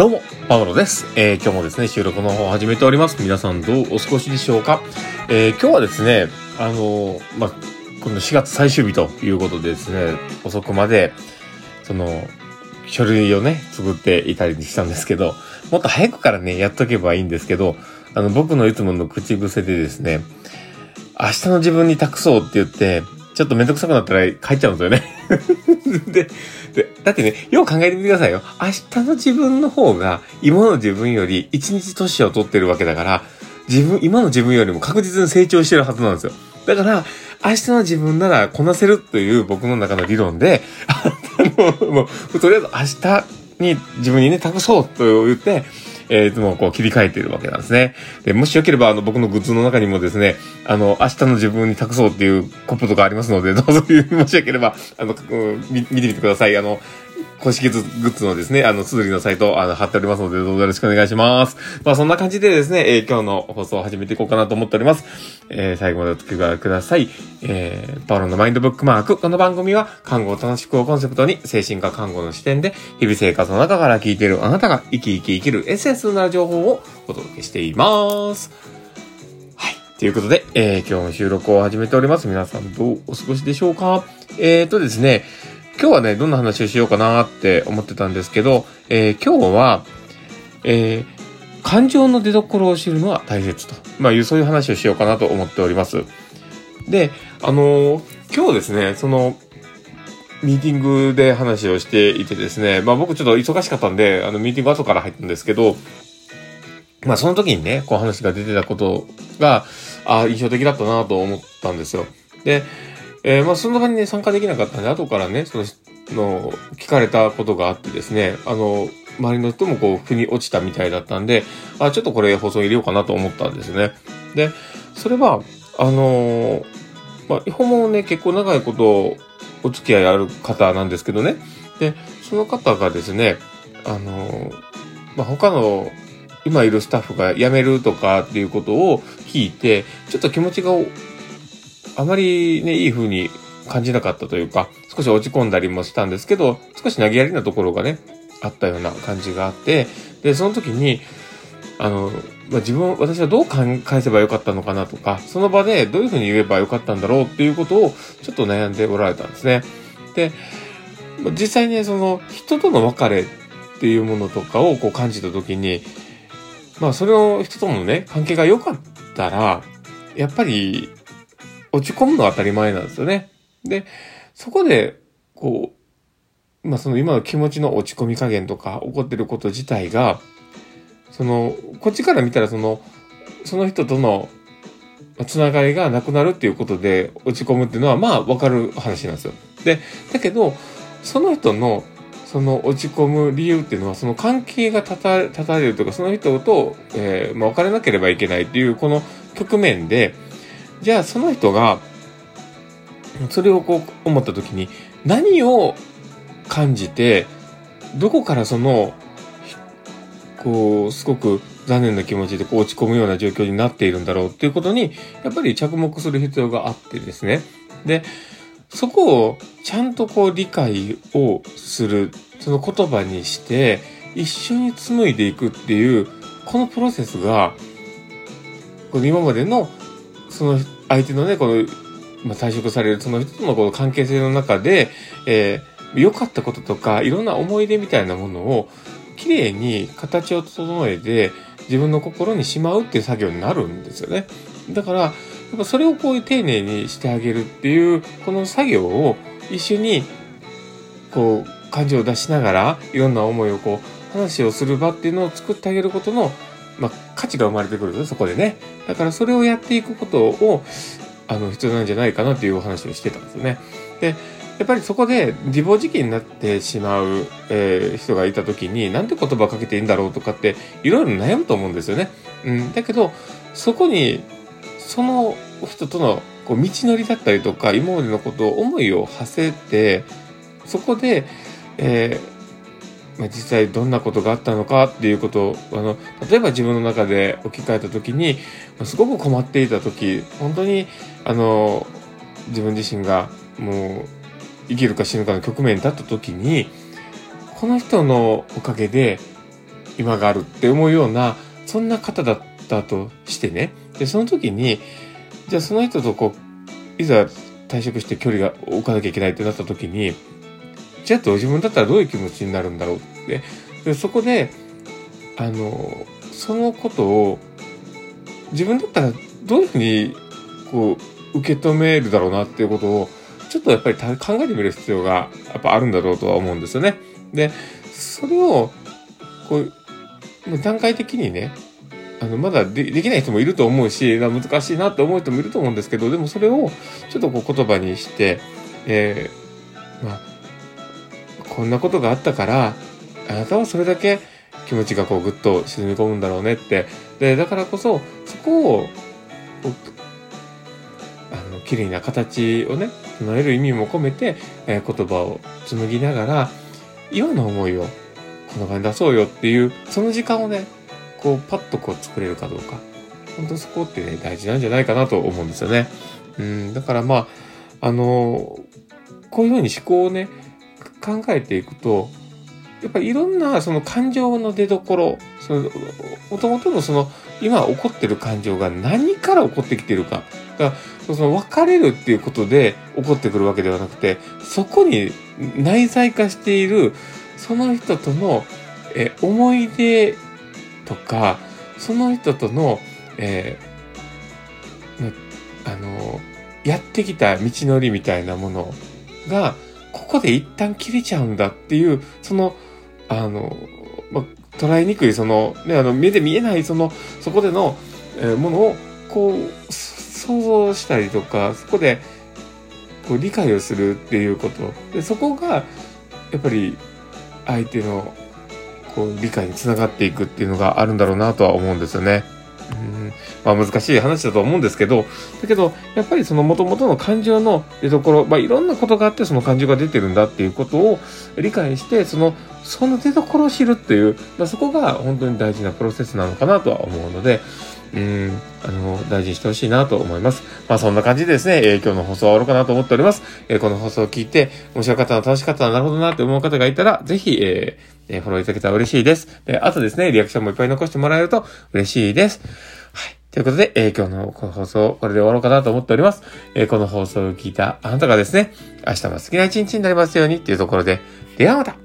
どうも、パウロです。えー今日もですね、収録の方を始めております。皆さんどうお過ごしでしょうか？えー今日はですね、あのーまあ、今度4月最終日ということでですね、遅くまで、その、書類をね、作っていたりしたんですけど、もっと早くからね、やっとけばいいんですけど、あの、僕のいつもの口癖でですね、明日の自分に託そうって言って、ちょっとめんどくさくなったら帰っちゃうんですよね。で、で、だってね、よう考えてみてくださいよ。明日の自分の方が、今の自分より一日年を取ってるわけだから、自分、今の自分よりも確実に成長してるはずなんですよ。だから、明日の自分ならこなせるという僕の中の理論で、あの、もう、とりあえず明日に自分にね、託そうと言って、えー、いつもこう切り替えているわけなんですね。で、もしよければ、あの、僕のグッズの中にもですね、あの、明日の自分に託そうっていうコップとかありますので、どうぞ、もしよければ、あの、見てみてください。あの、公式グッズのですね、あの、つづりのサイト、あの、貼っておりますので、どうぞよろしくお願いします。まあ、そんな感じでですね、えー今日の放送を始めていこうかなと思っております。えー最後までお付き合いください。えーパウロのマインドブックマーク。この番組は、看護を楽しくをコンセプトに、精神科看護の視点で、日々生活の中から聞いているあなたが生き生き生きるエッセンスな情報をお届けしています。はい。ということで、えー今日の収録を始めております。皆さんどうお過ごしでしょうか？えーとですね、今日はね、どんな話をしようかなって思ってたんですけど、えー今日は、えー感情の出所を知るのは大切と。まあ、いう、そういう話をしようかなと思っております。で、あのー今日ですね、その、ミーティングで話をしていてですね、まあ僕ちょっと忙しかったんで、あの、ミーティング後から入ったんですけど、まあその時にね、こう話が出てたことが、あ印象的だったなと思ったんですよ。で、えーまあその場にね、参加できなかったんで、後からね、その、の、聞かれたことがあってですね、あの、周りの人もこう、腑に落ちたみたいだったんで、あ、ちょっとこれ放送入れようかなと思ったんですね。で、それは、あのーまあ、日本もね、結構長いことお付き合いある方なんですけどね。で、その方がですね、あのまあ、他の今いるスタッフが辞めるとかっていうことを聞いて、ちょっと気持ちがあまりね、いい風に感じなかったというか、少し落ち込んだりもしたんですけど、少し投げやりなところがね、あったような感じがあって、で、その時に、あの、まあ、自分、私はどう返せばよかったのかなとか、その場でどういうふうに言えばよかったんだろうっていうことをちょっと悩んでおられたんですね。で、実際ね、その人との別れっていうものとかをこう感じた時に、まあそれを人とのね、関係が良かったら、やっぱり落ち込むのは当たり前なんですよね。で、そこで、こう、まあその今の気持ちの落ち込み加減とか起こってること自体が、その、こっちから見たらその、その人とのつながりがなくなるっていうことで落ち込むっていうのはまあわかる話なんですよ。で、だけど、その人のその落ち込む理由っていうのはその関係が立た立たれるとかその人と、えーまあ、別れなければいけないっていうこの局面でじゃあその人がそれをこう思った時に何を感じてどこからそのこうすごく残念な気持ちでこう落ち込むような状況になっているんだろうっていうことにやっぱり着目する必要があってですね。でそこをちゃんとこう理解をするその言葉にして一緒に紡いでいくっていうこのプロセスがこの今までのその相手のねこの、まあ、退職されるその人とのこの関係性の中で、えー良かったこととかいろんな思い出みたいなものをきれいに形を整えて自分の心にしまうっていう作業になるんですよね。だからやっぱそれをこういう丁寧にしてあげるっていうこの作業を一緒にこう感情を出しながらいろんな思いをこう話をする場っていうのを作ってあげることの、まあ、価値が生まれてくるそこでね。だからそれをやっていくことをあの必要なんじゃないかなっていうお話をしてたんですよね。でやっぱりそこで自暴自棄になってしまう、えー人がいた時になんて言葉かけていいんだろうとかっていろいろ悩むと思うんですよね。うん、だけどそこにその人とのこう道のりだったりとか今までのことを思いを馳せてそこで、えーまあ、実際どんなことがあったのかっていうことをあの例えば自分の中で置き換えた時にすごく困っていた時本当にあの自分自身がもう生きるか死ぬかの局面に立った時にこの人のおかげで今があるって思うような、そんな方だったとしてね。で、その時に、じゃあその人とこう、いざ退職して距離が置かなきゃいけないってなった時に、じゃあ自分だったらどういう気持ちになるんだろうって。でそこで、あの、そのことを、自分だったらどういうふうに、こう、受け止めるだろうなっていうことを、ちょっとやっぱり考えてみる必要がやっぱあるんだろうとは思うんですよね。で、それを、こう、段階的にね、あの、まだでできない人もいると思うし、難しいなって思う人もいると思うんですけど、でもそれをちょっとこう言葉にして、えー、まあ、こんなことがあったから、あなたはそれだけ気持ちがこうぐっと沈み込むんだろうねって。で、だからこそ、そこを、あの、綺麗な形をね、唱える意味も込めて、えー、言葉を紡ぎながら、今の思いをこの場に出そうよっていう、その時間をね、こう、パッとこう作れるかどうか。本当そこってね、大事なんじゃないかなと思うんですよね。うん、だからまあ、あのこういうふうに思考をね、考えていくと、やっぱりいろんなその感情の出どころ、その、もともとのその、今起こってる感情が何から起こってきてるか。だからその別れるっていうことで起こってくるわけではなくて、そこに内在化している、その人との、え思い出とか、その人との、えー、あの、やってきた道のりみたいなものが、ここで一旦切れちゃうんだっていう、その、あの、ま捉えにくい、その、ね、あの、目で見えない、その、そこでの、えー、ものを、こう、想像したりとか、そこで、こう、理解をするっていうこと。で、そこが、やっぱり、相手の、こう、理解につながっていくっていうのがあるんだろうなとは思うんですよね。まあ難しい話だと思うんですけど、だけど、やっぱりその元々の感情の出所、まあいろんなことがあってその感情が出てるんだっていうことを理解して、その、その出所を知るっていう、まあそこが本当に大事なプロセスなのかなとは思うので、うん、あの、大事にしてほしいなと思います。まあそんな感じでですね、えー、今日の放送は終わろうかなと思っております。えー、この放送を聞いて、面白かったな、楽しかったな、なるほどなって思う方がいたら、ぜひ、えー、えー、フォローいただけたら嬉しいです。で、あとですね、リアクションもいっぱい残してもらえると嬉しいです。はい。ということで、えー、今日の放送、これで終わろうかなと思っております。えー、この放送を聞いたあなたがですね、明日も好きな一日になりますようにっていうところで、ではまた